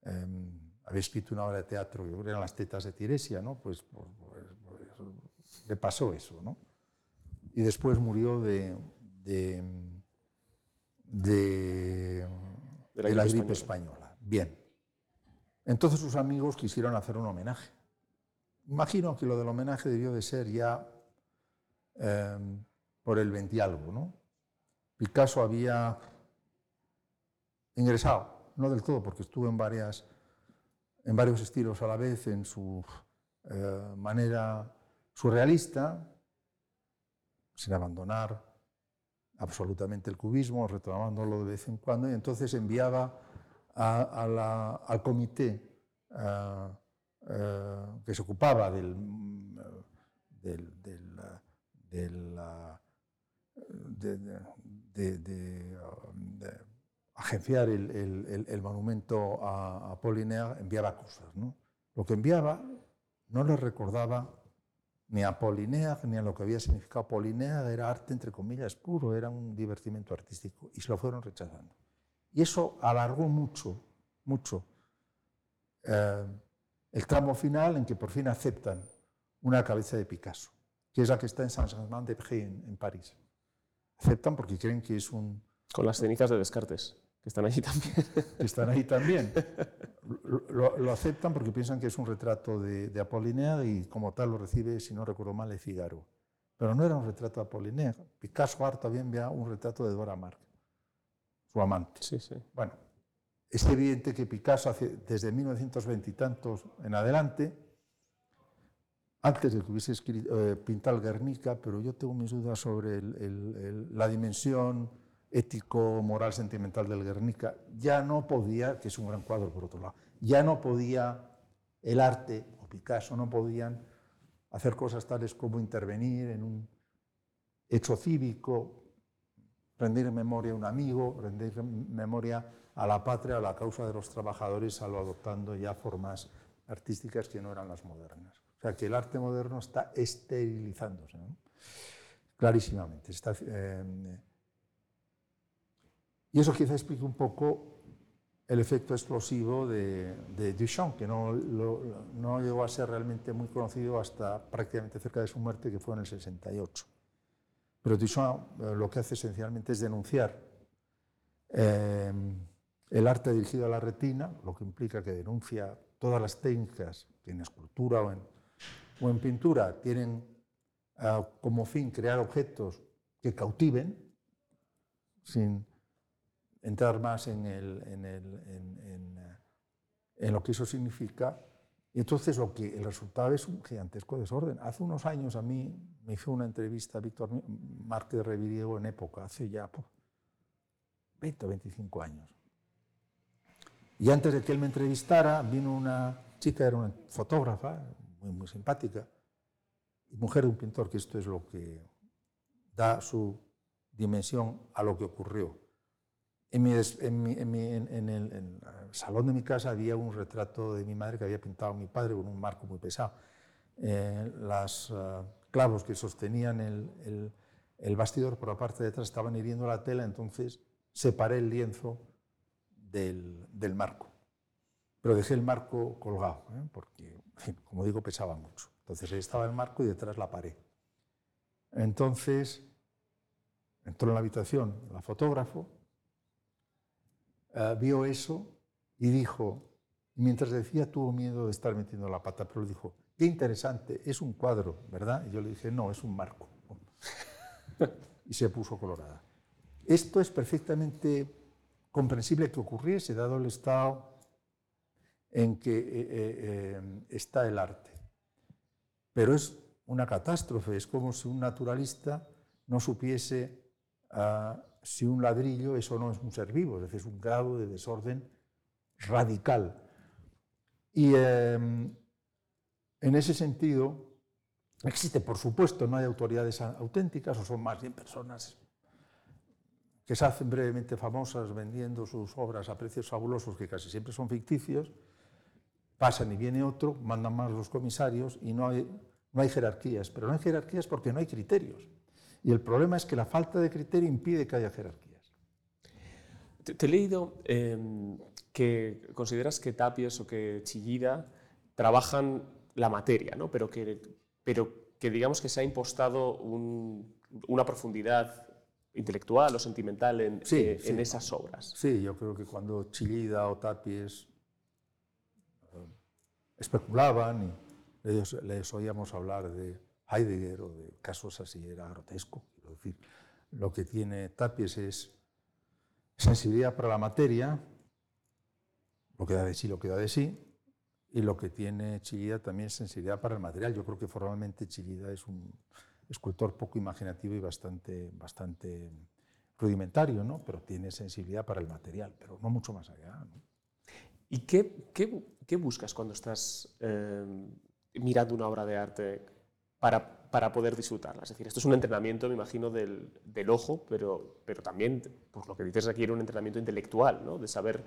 eh, había escrito una obra de teatro que eran las tetas de Tiresia, ¿no? Pues, pues, pues, pues, le pasó eso, ¿no? Y después murió de, de, de, de la, la gripe española. española. Bien. Entonces sus amigos quisieron hacer un homenaje. Imagino que lo del homenaje debió de ser ya eh, por el 20 algo, ¿no? Picasso había ingresado, no del todo, porque estuvo en, varias, en varios estilos a la vez, en su eh, manera surrealista, sin abandonar absolutamente el cubismo, retomándolo de vez en cuando, y entonces enviaba al comité uh, uh, que se ocupaba del, del, del, del de, de, de, agenciar el, monumento a, a enviaba cosas. ¿no? Lo que enviaba no le recordaba ni a Apollinaire ni a lo que había significado Apollinaire, era arte entre comillas puro, era un divertimento artístico, y se lo fueron rechazando. Y eso alargó mucho, mucho eh, el tramo final en que por fin aceptan una cabeza de Picasso, que es la que está en Saint-Germain-des-Prés, en, en París. Aceptan porque creen que es un... Con las cenizas de Descartes que están allí también. Están ahí también. Lo, lo, aceptan porque piensan que es un retrato de, de Apollinaire y como tal lo recibe, si no recuerdo mal, de Figaro. Pero no era un retrato de Apollinaire. Picasso harto bien envía un retrato de Dora Maar, su amante. Sí, sí. Bueno, es evidente que Picasso hace, desde 1920 y tantos en adelante, antes de que hubiese escrito, eh, pintado el Guernica, pero yo tengo mis dudas sobre el, el, el, la dimensión ético, moral, sentimental del Guernica, ya no podía, que es un gran cuadro por otro lado, ya no podía el arte o Picasso no podían hacer cosas tales como intervenir en un hecho cívico, rendir memoria a un amigo, rendir memoria a la patria, a la causa de los trabajadores, salvo adoptando ya formas artísticas que no eran las modernas. O sea que el arte moderno está esterilizándose, clarísimamente. Está, eh, y eso quizá explique un poco el efecto explosivo de, de Duchamp, que no, lo- no llegó a ser realmente muy conocido hasta prácticamente cerca de su muerte, que fue en el 68. Pero Duchamp eh, lo que hace esencialmente es denunciar eh, el arte dirigido a la retina, lo que implica que denuncia todas las técnicas que en escultura o en, o en pintura tienen ah, como fin crear objetos que cautiven, sin entrar más en, el- en el- en- eh, en lo que eso significa. Y entonces lo que, el resultado es un gigantesco desorden. Hace unos años a mí me hizo una entrevista Víctor Márquez Reviriego en época, hace ya pues, 20 o 25 años. Y antes de que él me entrevistara, vino una chica, era una fotógrafa, muy, muy simpática, mujer de un pintor, que esto es lo que da su dimensión a lo que ocurrió. En, mi en mi- en mi- en- el, el salón de mi casa había un retrato de mi madre que había pintado mi padre con un marco muy pesado. Eh, las ah, clavos que sostenían el, el- el bastidor por la parte de atrás estaban hiriendo la tela, entonces separé el lienzo del, del marco. Pero dejé el marco colgado, ¿eh? porque, como digo, pesaba mucho. Entonces ahí estaba el marco y detrás la pared. Entonces entró en la habitación la fotógrafo, eh, vio eso y dijo, mientras decía tuvo miedo de estar metiendo la pata, pero dijo, qué interesante, es un cuadro, ¿verdad? Y yo le dije, no, es un marco. y se puso colorada. Esto es perfectamente comprensible que ocurriese, dado el estado en que eh, eh, eh, está el arte. Pero es una catástrofe, es como si un naturalista no supiese ah, si un ladrillo eso no es un ser vivo, es decir, es un grado de desorden radical. Y eh, en ese sentido, existe, por supuesto, no hay autoridades auténticas, o son más bien personas que se hacen brevemente famosas vendiendo sus obras a precios fabulosos, que casi siempre son ficticios, pasan y viene otro, mandan más los comisarios y no hay, no hay jerarquías. Pero no hay jerarquías porque no hay criterios. Y el problema es que la falta de criterio impide que haya jerarquías. Te, te he leído eh, que consideras que Tapies o que Chillida trabajan la materia, ¿no? pero, que, pero que digamos que se ha impostado un- una profundidad intelectual o sentimental en, Sí, eh, sí. en esas obras. Sí, yo creo que cuando Chillida o Tapies eh, especulaban y ellos, les oíamos hablar de Heidegger o de casos así, era grotesco. Quiero decir, lo que tiene Tapies es sensibilidad para la materia, lo que da de sí, lo que da de sí, y lo que tiene Chillida también es sensibilidad para el material. Yo creo que formalmente Chillida es un escultor poco imaginativo y bastante, bastante rudimentario, ¿no? pero tiene sensibilidad para el material, pero no mucho más allá. ¿Y qué, qué- qué buscas cuando estás eh, mirando una obra de arte para, para poder disfrutarla? Es decir, esto es un entrenamiento, me imagino, del, del ojo, pero, pero también, pues lo que dices aquí, era un entrenamiento intelectual, ¿no? de saber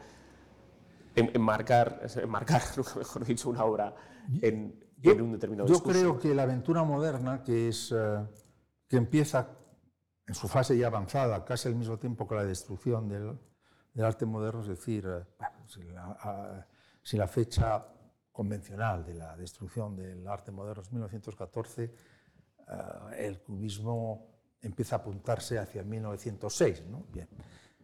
en- enmarcar, enmarcar, mejor dicho, una obra en, en un determinado Yo discurso. creo que la aventura moderna, que, es, eh, que empieza en su fase ya avanzada, casi al mismo tiempo que la destrucción del, del arte moderno, es decir, eh, si, la, a- si la fecha convencional de la destrucción del arte moderno es 1914, eh, el cubismo empieza a apuntarse hacia 1906. ¿no?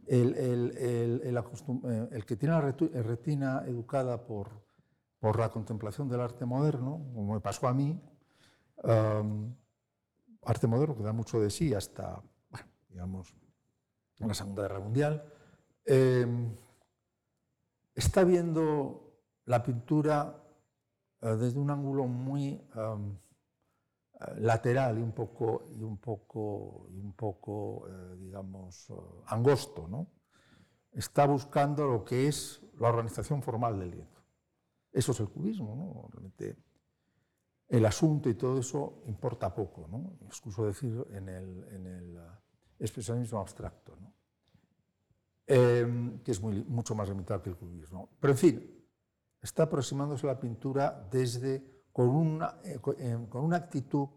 El, el- el- el eh, que tiene la retu- retina educada por, por la contemplación del arte moderno, como me pasó a mí, um, arte moderno que da mucho de sí hasta, digamos, la Segunda Guerra Mundial, eh, está viendo la pintura eh, desde un ángulo muy um, eh, lateral y un poco, y un poco, y un poco eh, digamos, eh, angosto. ¿no? Está buscando lo que es la organización formal del lienzo. Eso es el cubismo, ¿no? Realmente el asunto y todo eso importa poco, ¿no? Excuso decir en el, en el eh, expresionismo abstracto, ¿no? Eh, que es muy, mucho más limitado que el cubismo. Pero en fin, está aproximándose a la pintura desde, con, una, eh, eh, con una actitud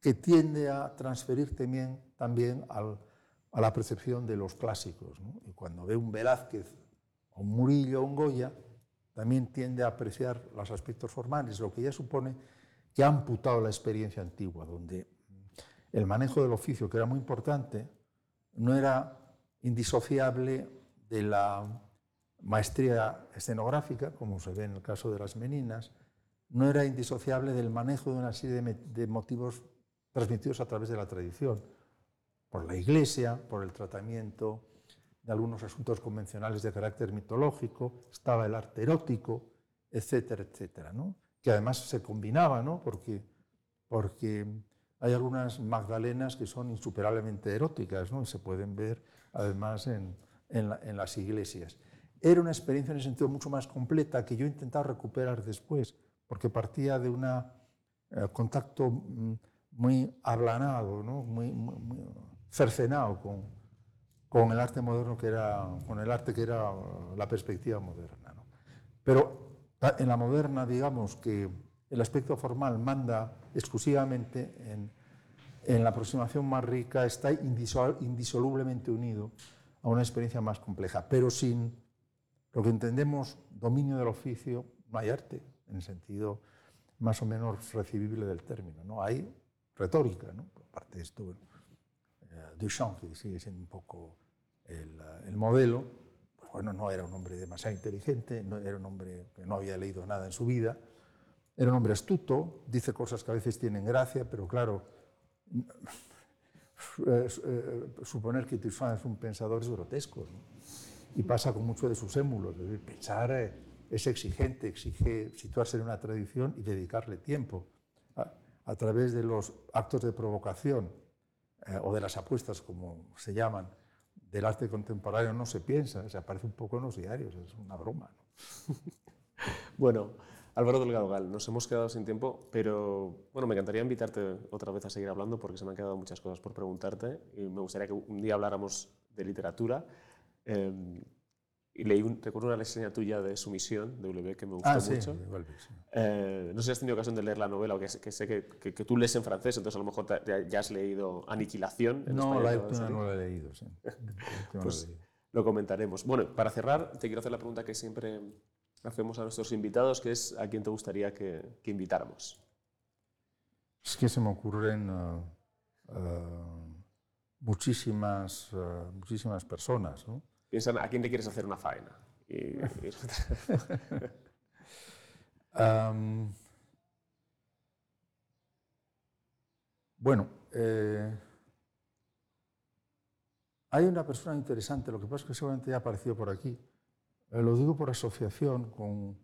que tiende a transferir también, también al, a la percepción de los clásicos. Y cuando ve un Velázquez un Murillo o un Goya, también tiende a apreciar los aspectos formales, lo que ya supone que ha amputado la experiencia antigua, donde el manejo del oficio, que era muy importante, no era indisociable de la maestría escenográfica, como se ve en el caso de las meninas, no era indisociable del manejo de una serie de, motivos transmitidos a través de la tradición, por la iglesia, por el tratamiento de algunos asuntos convencionales de carácter mitológico, estaba el arte erótico, etcétera, etcétera, que además se combinaba, ¿no? porque, porque hay algunas magdalenas que son insuperablemente eróticas ¿no? y se pueden ver además en, las iglesias. Era una experiencia en ese sentido mucho más completa que yo he intentado recuperar después, porque partía de un eh, contacto mm, muy ablanado, ¿no? muy, muy cercenado con, con el arte moderno que era, con el arte que era la perspectiva moderna. Pero en la moderna, digamos que el aspecto formal manda exclusivamente en, en la aproximación más rica, está indisolublemente unido a una experiencia más compleja, pero sin lo que entendemos dominio del oficio, no hay arte, en el sentido más o menos recibible del término. ¿no? Hay retórica, aparte de esto, eh, Duchamp, que sigue siendo un poco el, modelo, pues bueno, no era un hombre demasiado inteligente, no, era un hombre que no había leído nada en su vida, era un hombre astuto, dice cosas que a veces tienen gracia, pero claro, eh, suponer que Toussaint es un pensador es grotesco. Y pasa con muchos de sus émulos. pensar eh, es exigente, exige situarse en una tradición y dedicarle tiempo. A, través de los actos de provocación eh, o de las apuestas, como se llaman, del arte contemporáneo no se piensa, se aparece un poco en los diarios, es una broma. bueno, Álvaro Delgado Gal, nos hemos quedado sin tiempo, pero bueno, me encantaría invitarte otra vez a seguir hablando porque se me han quedado muchas cosas por preguntarte y me gustaría que un día habláramos de literatura. Em, y leí, un, recuerdo una reseña tuya de Sumisión, de W, que me gustó ah, mucho. Sí. Eh, no sé si has tenido ocasión de leer la novela, o que, que sé que, que, tú lees en francés, entonces a lo mejor ya, has leído Aniquilación. En no, la no, no la he leído, sí. pues lo comentaremos. Bueno, para cerrar, te quiero hacer la pregunta que siempre hacemos a nuestros invitados, que es ¿a quién te gustaría que, que invitáramos? Es que se me ocurren uh, uh, muchísimas, uh, muchísimas personas. ¿no? Piensan, ¿a quién le quieres hacer una faena? Bueno, eh, hay una persona interesante, lo que pasa es que seguramente ya ha aparecido por aquí, eh, lo digo por asociación con,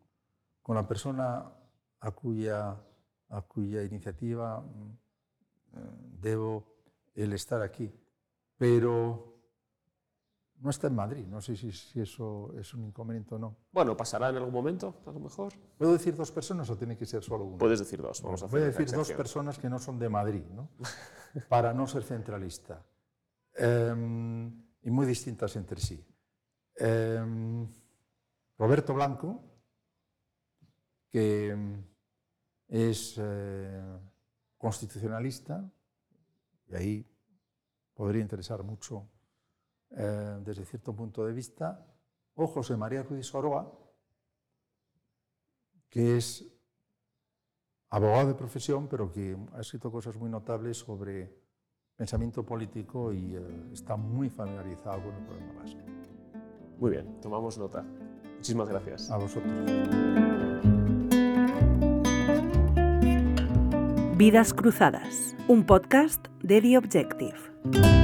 con la persona a cuya, a cuya iniciativa mm, eh, debo el estar aquí. Pero no está en Madrid, no sé si, si, eso es un inconveniente o no. Bueno, pasará en algún momento, a lo mejor. ¿Puedo decir dos personas o tiene que ser solo una? Puedes decir dos, vamos a hacer Voy a decir dos personas que no son de Madrid, ¿no? para no ser centralista, em, y muy distintas entre sí. Eh, Roberto Blanco, que es eh, constitucionalista, y ahí podría interesar mucho eh, desde cierto punto de vista, o José María Ruiz Soroa, que es abogado de profesión, pero que ha escrito cosas muy notables sobre pensamiento político y eh, está muy familiarizado con el problema vasco. Muy bien, tomamos nota. Muchísimas gracias. A vosotros. Vidas Cruzadas, un podcast de The Objective.